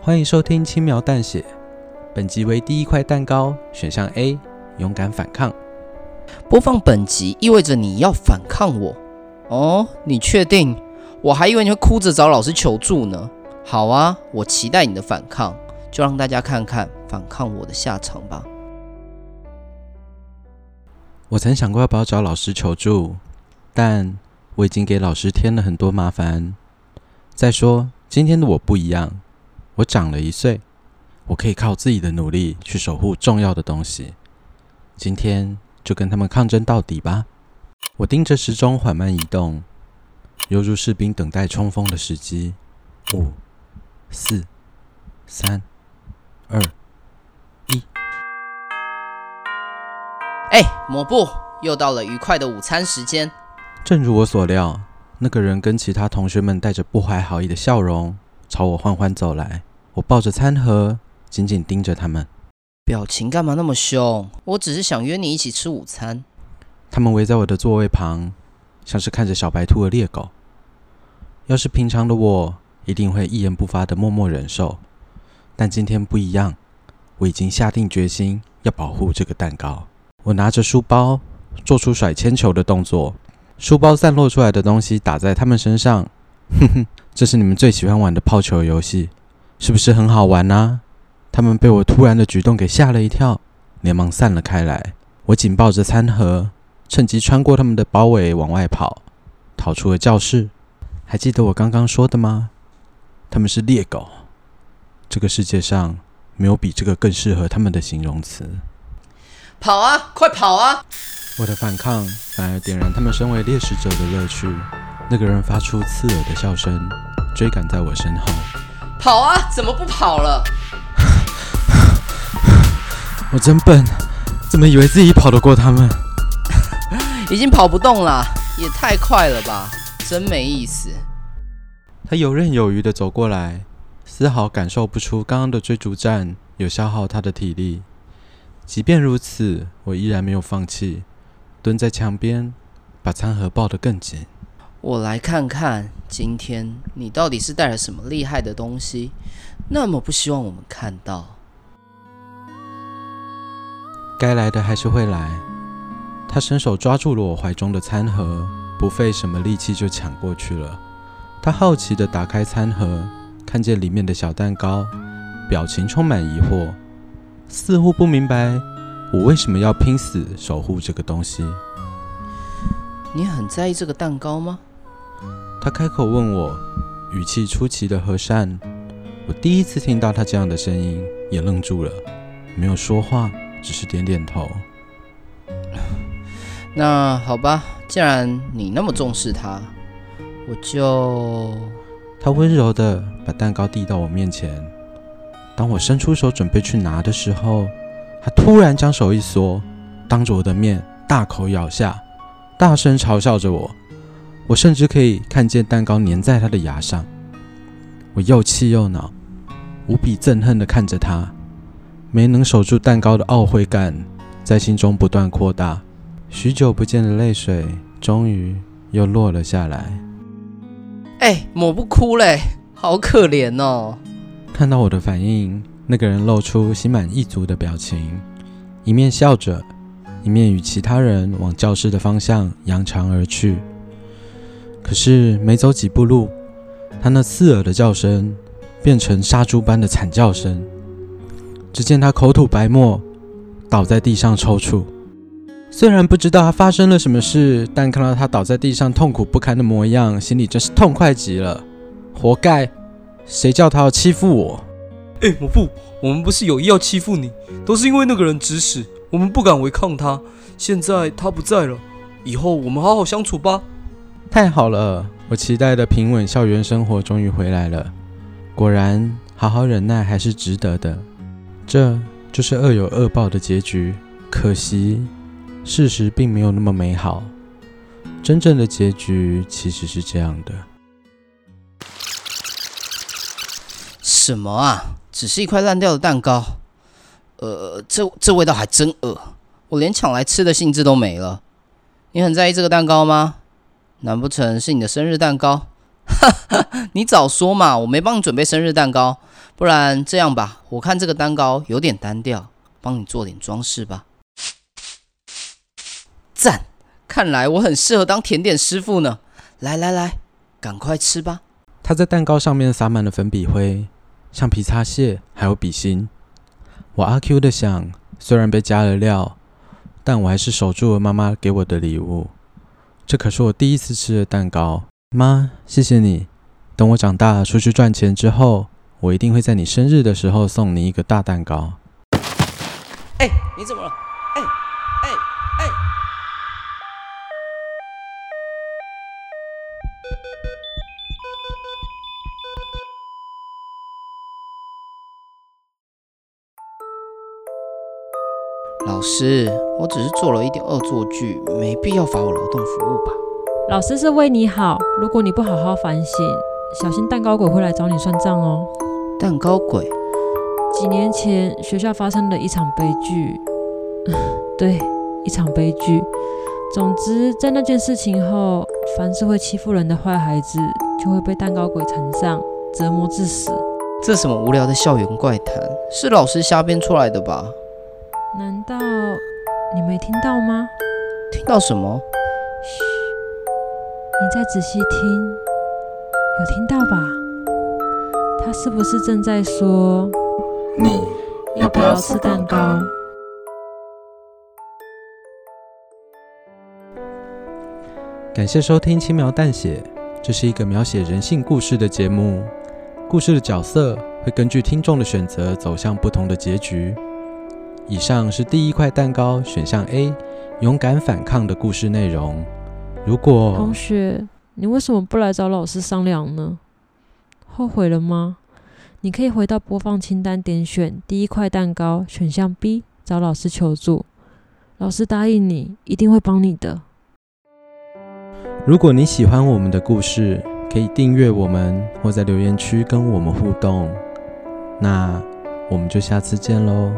欢迎收听轻描淡写，本集为第一块蛋糕，选项 A，勇敢反抗。播放本集意味着你要反抗我哦？你确定？我还以为你会哭着找老师求助呢。好啊，我期待你的反抗，就让大家看看反抗我的下场吧。我曾想过要不要找老师求助，但我已经给老师添了很多麻烦。再说，今天的我不一样，我长了一岁，我可以靠自己的努力去守护重要的东西。今天就跟他们抗争到底吧！我盯着时钟缓慢移动，犹如士兵等待冲锋的时机。五、四、三、二、一。哎，抹布，又到了愉快的午餐时间。正如我所料，那个人跟其他同学们带着不怀好意的笑容朝我缓缓走来。我抱着餐盒，紧紧盯着他们。表情干嘛那么凶？我只是想约你一起吃午餐。他们围在我的座位旁，像是看着小白兔和猎狗。要是平常的我，一定会一言不发的默默忍受。但今天不一样，我已经下定决心要保护这个蛋糕。我拿着书包，做出甩铅球的动作，书包散落出来的东西打在他们身上。哼哼，这是你们最喜欢玩的抛球游戏，是不是很好玩呢？他们被我突然的举动给吓了一跳，连忙散了开来。我紧抱着餐盒，趁机穿过他们的包围往外跑，逃出了教室。还记得我刚刚说的吗？他们是猎狗。这个世界上没有比这个更适合他们的形容词。跑啊！快跑啊！我的反抗反而点燃他们身为猎食者的乐趣。那个人发出刺耳的笑声，追赶在我身后。跑啊！怎么不跑了？我真笨，怎么以为自己跑得过他们？已经跑不动了，也太快了吧！真没意思。他游刃有余地走过来，丝毫感受不出刚刚的追逐战有消耗他的体力。即便如此，我依然没有放弃，蹲在墙边，把餐盒抱得更紧。我来看看，今天你到底是带了什么厉害的东西，那么不希望我们看到。该来的还是会来。他伸手抓住了我怀中的餐盒，不费什么力气就抢过去了。他好奇地打开餐盒，看见里面的小蛋糕，表情充满疑惑。似乎不明白我为什么要拼死守护这个东西。你很在意这个蛋糕吗？他开口问我，语气出奇的和善。我第一次听到他这样的声音，也愣住了，没有说话，只是点点头。那好吧，既然你那么重视他，我就……他温柔的把蛋糕递到我面前。当我伸出手准备去拿的时候，他突然将手一缩，当着我的面大口咬下，大声嘲笑着我。我甚至可以看见蛋糕粘在他的牙上。我又气又恼，无比憎恨地看着他，没能守住蛋糕的懊悔感在心中不断扩大。许久不见的泪水终于又落了下来。哎，抹不哭嘞，好可怜哦。看到我的反应，那个人露出心满意足的表情，一面笑着，一面与其他人往教室的方向扬长而去。可是没走几步路，他那刺耳的叫声变成杀猪般的惨叫声。只见他口吐白沫，倒在地上抽搐。虽然不知道他发生了什么事，但看到他倒在地上痛苦不堪的模样，心里真是痛快极了。活该！谁叫他要欺负我？哎，我不，我们不是有意要欺负你，都是因为那个人指使，我们不敢违抗他。现在他不在了，以后我们好好相处吧。太好了，我期待的平稳校园生活终于回来了。果然，好好忍耐还是值得的。这就是恶有恶报的结局。可惜，事实并没有那么美好。真正的结局其实是这样的。什么啊？只是一块烂掉的蛋糕。呃，这这味道还真恶，我连抢来吃的兴致都没了。你很在意这个蛋糕吗？难不成是你的生日蛋糕？哈哈，你早说嘛，我没帮你准备生日蛋糕。不然这样吧，我看这个蛋糕有点单调，帮你做点装饰吧。赞，看来我很适合当甜点师傅呢。来来来，赶快吃吧。他在蛋糕上面撒满了粉笔灰、橡皮擦屑，还有笔芯。我阿 Q 的想，虽然被加了料，但我还是守住了妈妈给我的礼物。这可是我第一次吃的蛋糕，妈，谢谢你。等我长大出去赚钱之后。我一定会在你生日的时候送你一个大蛋糕。哎，你怎么了？老师，我只是做了一点恶作剧，没必要罚我劳动服务吧？老师是为你好，如果你不好好反省，小心蛋糕鬼会来找你算账哦。蛋糕鬼。几年前学校发生了一场悲剧，对，一场悲剧。总之，在那件事情后，凡是会欺负人的坏孩子，就会被蛋糕鬼缠上，折磨致死。这什么无聊的校园怪谈？是老师瞎编出来的吧？难道你没听到吗？听到什么？嘘，你再仔细听，有听到吧？他是不是正在说，你要不要吃蛋糕？感谢收听《轻描淡写》，这是一个描写人性故事的节目。故事的角色会根据听众的选择走向不同的结局。以上是第一块蛋糕选项 A，勇敢反抗的故事内容。如果同学，你为什么不来找老师商量呢？后悔了吗？你可以回到播放清单，点选第一块蛋糕选项 B，找老师求助。老师答应你，一定会帮你的。如果你喜欢我们的故事，可以订阅我们，或在留言区跟我们互动。那我们就下次见喽。